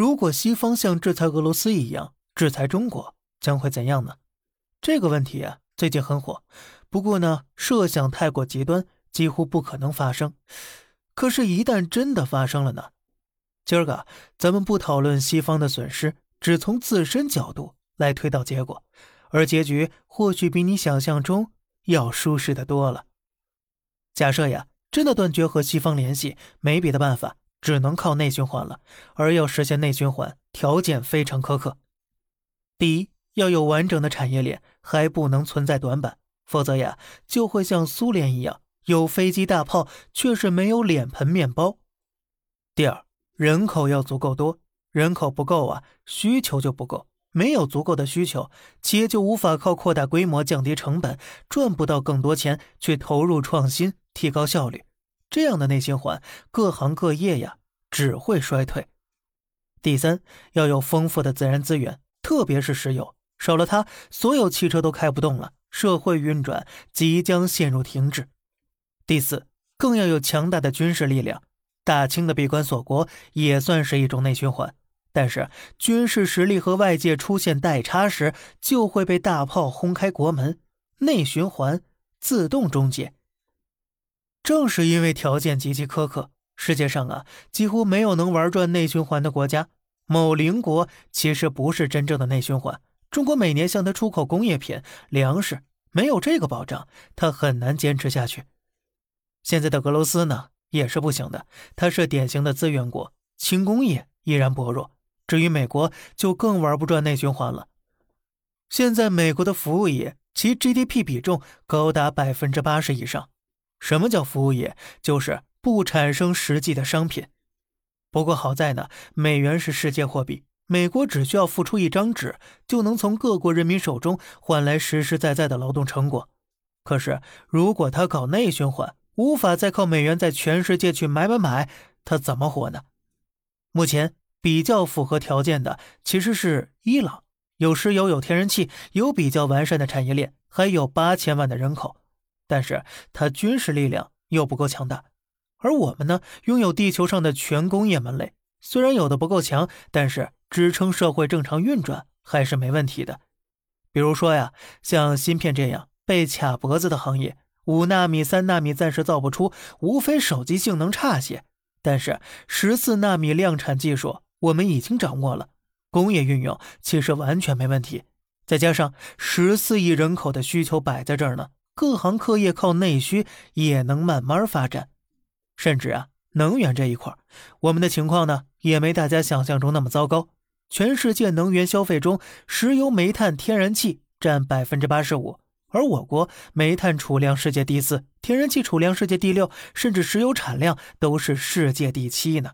如果西方像制裁俄罗斯一样制裁中国，将会怎样呢？这个问题啊，最近很火。不过呢，设想太过极端，几乎不可能发生。可是，一旦真的发生了呢？今儿个咱们不讨论西方的损失，只从自身角度来推导结果，而结局或许比你想象中要舒适的多了。假设呀，真的断绝和西方联系，没别的办法。只能靠内循环了，而要实现内循环，条件非常苛刻。第一，要有完整的产业链，还不能存在短板，否则呀，就会像苏联一样，有飞机大炮，却是没有脸盆面包。第二，人口要足够多，人口不够啊，需求就不够，没有足够的需求，企业就无法靠扩大规模、降低成本，赚不到更多钱去投入创新，提高效率。这样的内循环，各行各业呀只会衰退。第三，要有丰富的自然资源，特别是石油，少了它，所有汽车都开不动了，社会运转即将陷入停滞。第四，更要有强大的军事力量。大清的闭关锁国也算是一种内循环，但是军事实力和外界出现代差时，就会被大炮轰开国门，内循环自动终结。正是因为条件极其苛刻，世界上啊几乎没有能玩转内循环的国家。某邻国其实不是真正的内循环，中国每年向他出口工业品、粮食，没有这个保障，他很难坚持下去。现在的俄罗斯呢也是不行的，它是典型的资源国，轻工业依然薄弱。至于美国，就更玩不转内循环了。现在美国的服务业其 GDP 比重高达百分之八十以上。什么叫服务业？就是不产生实际的商品。不过好在呢，美元是世界货币，美国只需要付出一张纸，就能从各国人民手中换来实实在在的劳动成果。可是，如果他搞内循环，无法再靠美元在全世界去买买买，他怎么活呢？目前比较符合条件的其实是伊朗，有石油，有天然气，有比较完善的产业链，还有八千万的人口。但是它军事力量又不够强大，而我们呢，拥有地球上的全工业门类，虽然有的不够强，但是支撑社会正常运转还是没问题的。比如说呀，像芯片这样被卡脖子的行业，五纳米、三纳米暂时造不出，无非手机性能差些，但是十四纳米量产技术我们已经掌握了，工业运用其实完全没问题。再加上十四亿人口的需求摆在这儿呢。各行各业靠内需也能慢慢发展，甚至啊，能源这一块，我们的情况呢也没大家想象中那么糟糕。全世界能源消费中，石油、煤炭、天然气占百分之八十五，而我国煤炭储量世界第四，天然气储量世界第六，甚至石油产量都是世界第七呢。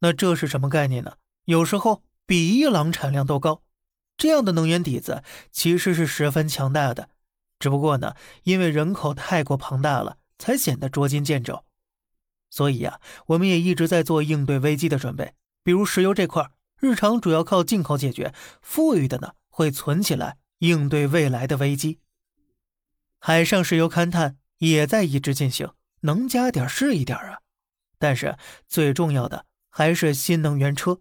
那这是什么概念呢？有时候比伊朗产量都高。这样的能源底子其实是十分强大的。只不过呢，因为人口太过庞大了，才显得捉襟见肘。所以呀，我们也一直在做应对危机的准备。比如石油这块，日常主要靠进口解决，富裕的呢会存起来应对未来的危机。海上石油勘探也在一直进行，能加点是一点啊。但是最重要的还是新能源车。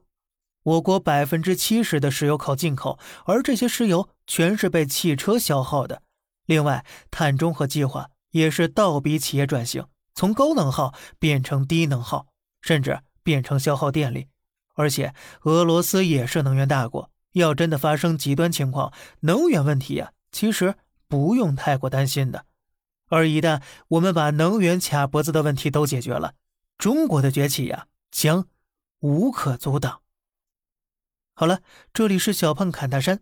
我国百分之七十的石油靠进口，而这些石油全是被汽车消耗的。另外，碳中和计划也是倒逼企业转型，从高能耗变成低能耗，甚至变成消耗电力。而且，俄罗斯也是能源大国，要真的发生极端情况，能源问题呀，其实不用太过担心的。而一旦我们把能源卡脖子的问题都解决了，中国的崛起呀，将无可阻挡。好了，这里是小胖侃大山，